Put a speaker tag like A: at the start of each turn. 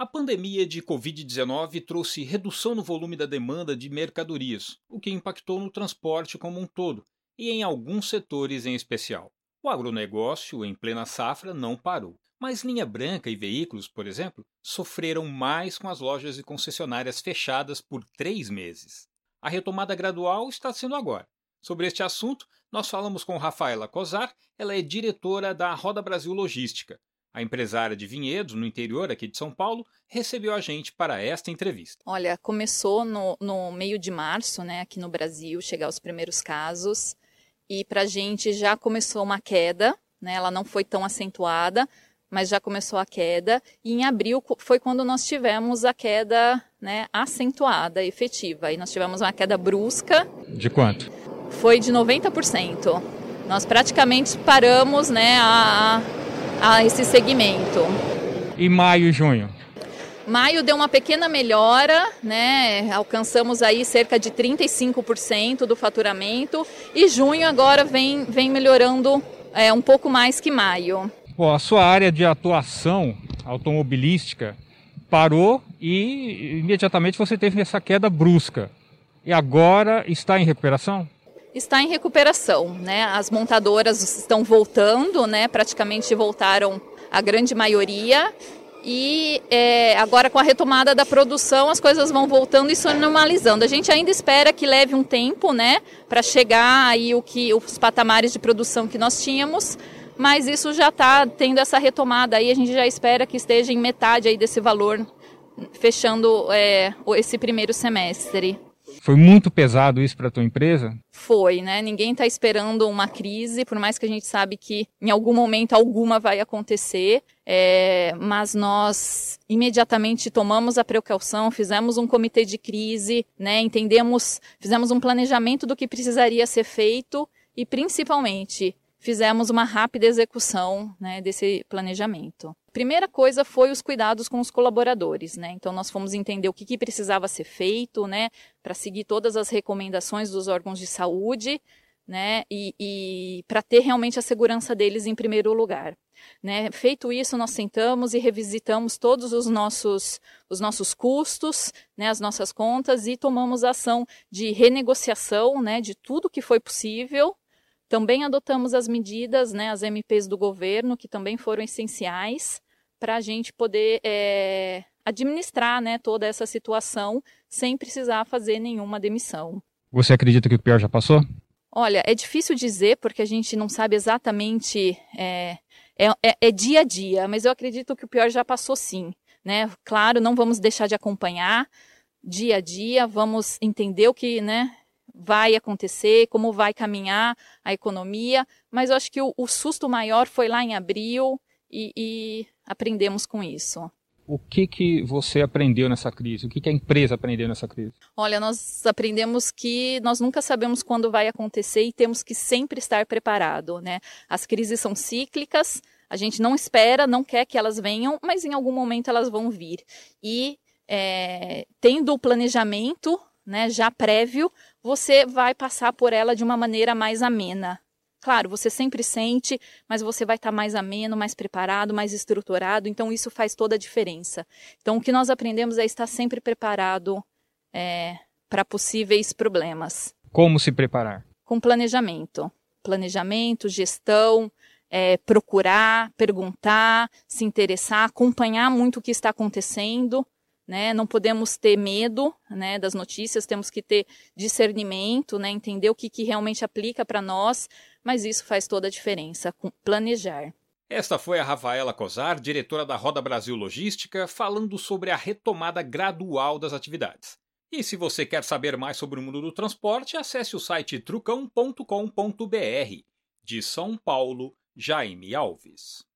A: A pandemia de Covid-19 trouxe redução no volume da demanda de mercadorias, o que impactou no transporte como um todo e em alguns setores em especial. O agronegócio, em plena safra, não parou. Mas linha branca e veículos, por exemplo, sofreram mais com as lojas e concessionárias fechadas por três meses. A retomada gradual está sendo agora. Sobre este assunto, nós falamos com Rafaela Cosar, ela é diretora da Roda Brasil Logística. A empresária de vinhedos no interior aqui de São Paulo recebeu a gente para esta entrevista.
B: Olha, começou no, no meio de março, né, aqui no Brasil, chegar os primeiros casos. E para a gente já começou uma queda, né, ela não foi tão acentuada, mas já começou a queda. E em abril foi quando nós tivemos a queda né, acentuada, efetiva. E nós tivemos uma queda brusca.
A: De quanto?
B: Foi de 90%. Nós praticamente paramos né, a, a esse segmento.
A: E maio e junho?
B: Maio deu uma pequena melhora, né? Alcançamos aí cerca de 35% do faturamento e junho agora vem, vem melhorando é, um pouco mais que maio.
A: Bom, a sua área de atuação automobilística parou e imediatamente você teve essa queda brusca. E agora está em recuperação?
B: Está em recuperação, né? As montadoras estão voltando, né? Praticamente voltaram a grande maioria. E é, agora com a retomada da produção, as coisas vão voltando e se normalizando. A gente ainda espera que leve um tempo, né, para chegar aí o que os patamares de produção que nós tínhamos, mas isso já está tendo essa retomada aí, a gente já espera que esteja em metade aí desse valor, fechando é, esse primeiro semestre.
A: Foi muito pesado isso para a tua empresa?
B: Foi, né? Ninguém está esperando uma crise, por mais que a gente sabe que em algum momento alguma vai acontecer, é, mas nós imediatamente tomamos a precaução, fizemos um comitê de crise, né? Entendemos, fizemos um planejamento do que precisaria ser feito e principalmente fizemos uma rápida execução né, desse planejamento. Primeira coisa foi os cuidados com os colaboradores, né? Então nós fomos entender o que, que precisava ser feito, né, para seguir todas as recomendações dos órgãos de saúde, né, e, e para ter realmente a segurança deles em primeiro lugar. Né? Feito isso, nós sentamos e revisitamos todos os nossos, os nossos custos, né, as nossas contas e tomamos ação de renegociação né, de tudo que foi possível também adotamos as medidas, né, as MPs do governo, que também foram essenciais para a gente poder é, administrar né, toda essa situação sem precisar fazer nenhuma demissão.
A: Você acredita que o pior já passou?
B: Olha, é difícil dizer porque a gente não sabe exatamente, é, é, é, é dia a dia, mas eu acredito que o pior já passou sim. Né? Claro, não vamos deixar de acompanhar dia a dia, vamos entender o que, né, vai acontecer, como vai caminhar a economia, mas eu acho que o, o susto maior foi lá em abril e, e, aprendemos com isso.
A: O que, que você aprendeu nessa crise? O que, que a empresa aprendeu nessa crise?
B: Olha, nós aprendemos que nós nunca sabemos quando vai acontecer e temos que sempre estar preparado, né? As crises são cíclicas, a gente não espera, não quer que elas venham, mas em algum momento elas vão vir. E é, tendo o planejamento né, já prévio, você vai passar por ela de uma maneira mais amena. Claro, você sempre sente, mas você vai estar tá mais ameno, mais preparado, mais estruturado, então isso faz toda a diferença. Então, o que nós aprendemos é estar sempre preparado é, para possíveis problemas.
A: Como se preparar?
B: Com planejamento. Planejamento, gestão, é, procurar, perguntar, se interessar, acompanhar muito o que está acontecendo né? Não podemos ter medo, né, das notícias, temos que ter discernimento, né, entender o que, que realmente aplica para nós, mas isso faz toda a diferença, planejar.
A: Esta foi a Rafaela Cosar, diretora da Roda Brasil Logística, falando sobre a retomada gradual das atividades. E se você quer saber mais sobre o mundo do transporte, acesse o site trucão.com.br. De São Paulo, Jaime Alves.